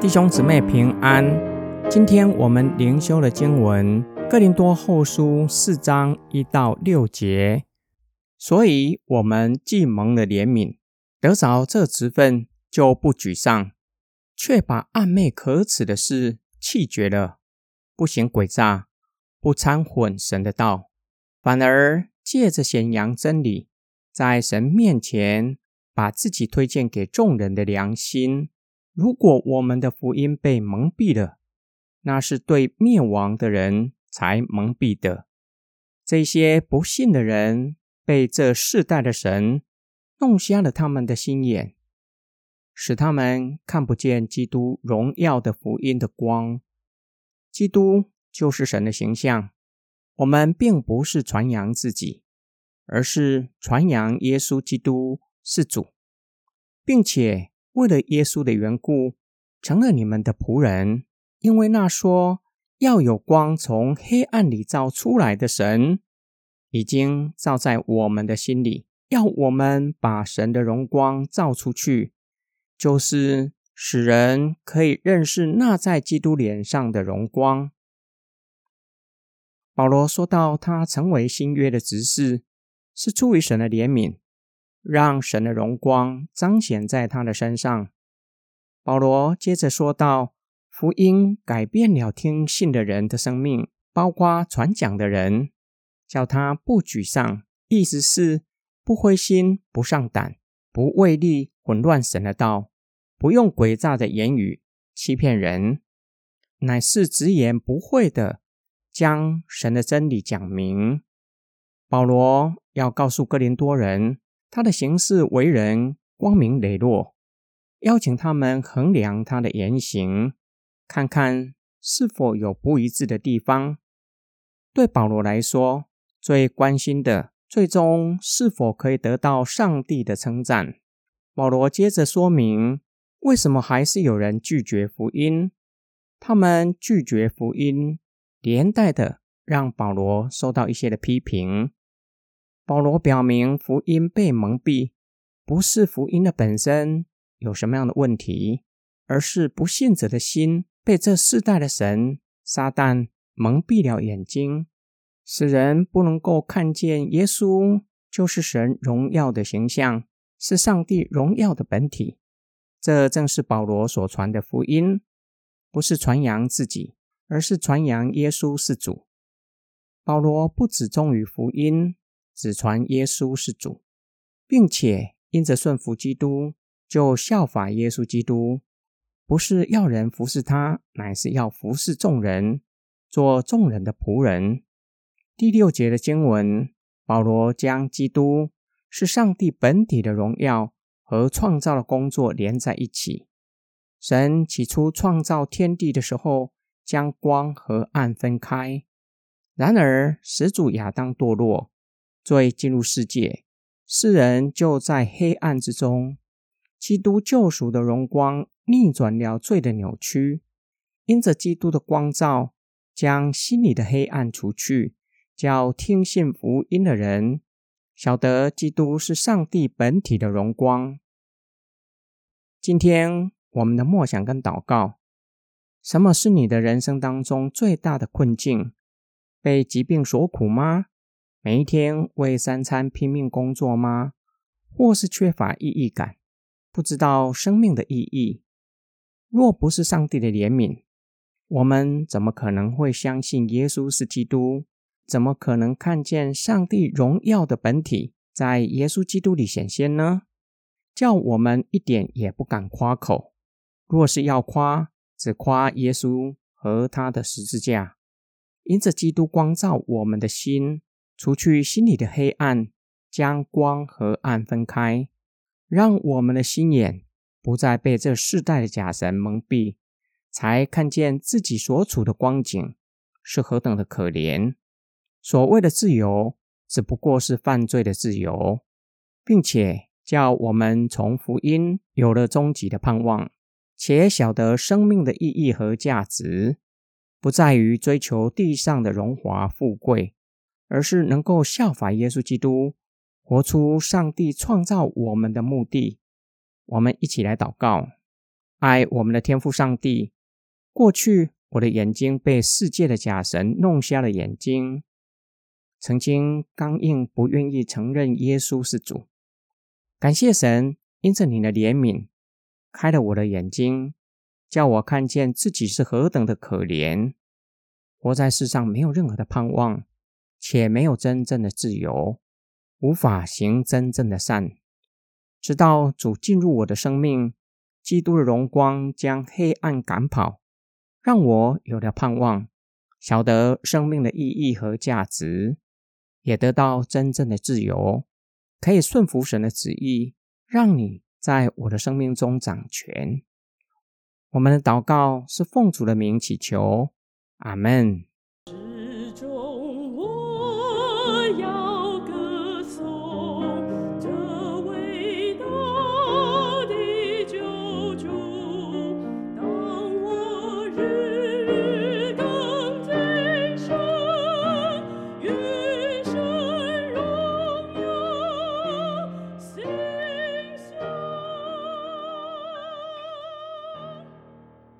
弟兄姊妹平安。今天我们灵修的经文《哥林多后书》四章一到六节。所以，我们既蒙了怜悯，得着这职分，就不沮丧，却把暗昧可耻的事弃绝了，不行诡诈，不掺混神的道，反而借着显扬真理，在神面前把自己推荐给众人的良心。如果我们的福音被蒙蔽了，那是对灭亡的人才蒙蔽的。这些不信的人被这世代的神弄瞎了他们的心眼，使他们看不见基督荣耀的福音的光。基督就是神的形象。我们并不是传扬自己，而是传扬耶稣基督是主，并且。为了耶稣的缘故，成了你们的仆人。因为那说要有光从黑暗里照出来的神，已经照在我们的心里，要我们把神的荣光照出去，就是使人可以认识那在基督脸上的荣光。保罗说到，他成为新约的执事，是出于神的怜悯。让神的荣光彰显在他的身上。保罗接着说道：“福音改变了听信的人的生命，包括传讲的人，叫他不沮丧，意思是不灰心、不上胆、不为力混乱神的道，不用诡诈的言语欺骗人，乃是直言不讳的将神的真理讲明。”保罗要告诉哥林多人。他的行事为人光明磊落，邀请他们衡量他的言行，看看是否有不一致的地方。对保罗来说，最关心的，最终是否可以得到上帝的称赞。保罗接着说明，为什么还是有人拒绝福音？他们拒绝福音，连带的让保罗受到一些的批评。保罗表明，福音被蒙蔽，不是福音的本身有什么样的问题，而是不信者的心被这世代的神撒旦蒙蔽了眼睛，使人不能够看见耶稣就是神荣耀的形象，是上帝荣耀的本体。这正是保罗所传的福音，不是传扬自己，而是传扬耶稣是主。保罗不只忠于福音。只传耶稣是主，并且因着顺服基督，就效法耶稣基督，不是要人服侍他，乃是要服侍众人，做众人的仆人。第六节的经文，保罗将基督是上帝本体的荣耀和创造的工作连在一起。神起初创造天地的时候，将光和暗分开，然而始祖亚当堕落。罪进入世界，世人就在黑暗之中。基督救赎的荣光逆转了罪的扭曲，因着基督的光照，将心里的黑暗除去，叫听信福音的人晓得基督是上帝本体的荣光。今天我们的默想跟祷告，什么是你的人生当中最大的困境？被疾病所苦吗？每一天为三餐拼命工作吗？或是缺乏意义感，不知道生命的意义？若不是上帝的怜悯，我们怎么可能会相信耶稣是基督？怎么可能看见上帝荣耀的本体在耶稣基督里显现呢？叫我们一点也不敢夸口。若是要夸，只夸耶稣和他的十字架，因着基督光照我们的心。除去心里的黑暗，将光和暗分开，让我们的心眼不再被这世代的假神蒙蔽，才看见自己所处的光景是何等的可怜。所谓的自由，只不过是犯罪的自由，并且叫我们从福音有了终极的盼望，且晓得生命的意义和价值，不在于追求地上的荣华富贵。而是能够效法耶稣基督，活出上帝创造我们的目的。我们一起来祷告：爱我们的天父上帝。过去我的眼睛被世界的假神弄瞎了眼睛，曾经刚硬，不愿意承认耶稣是主。感谢神，因着你的怜悯，开了我的眼睛，叫我看见自己是何等的可怜，活在世上没有任何的盼望，且没有真正的自由，无法行真正的善。直到主进入我的生命，基督的荣光将黑暗赶跑。让我有了盼望，晓得生命的意义和价值，也得到真正的自由，可以顺服神的旨意，让你在我的生命中掌权。我们的祷告是奉主的名祈求，阿门。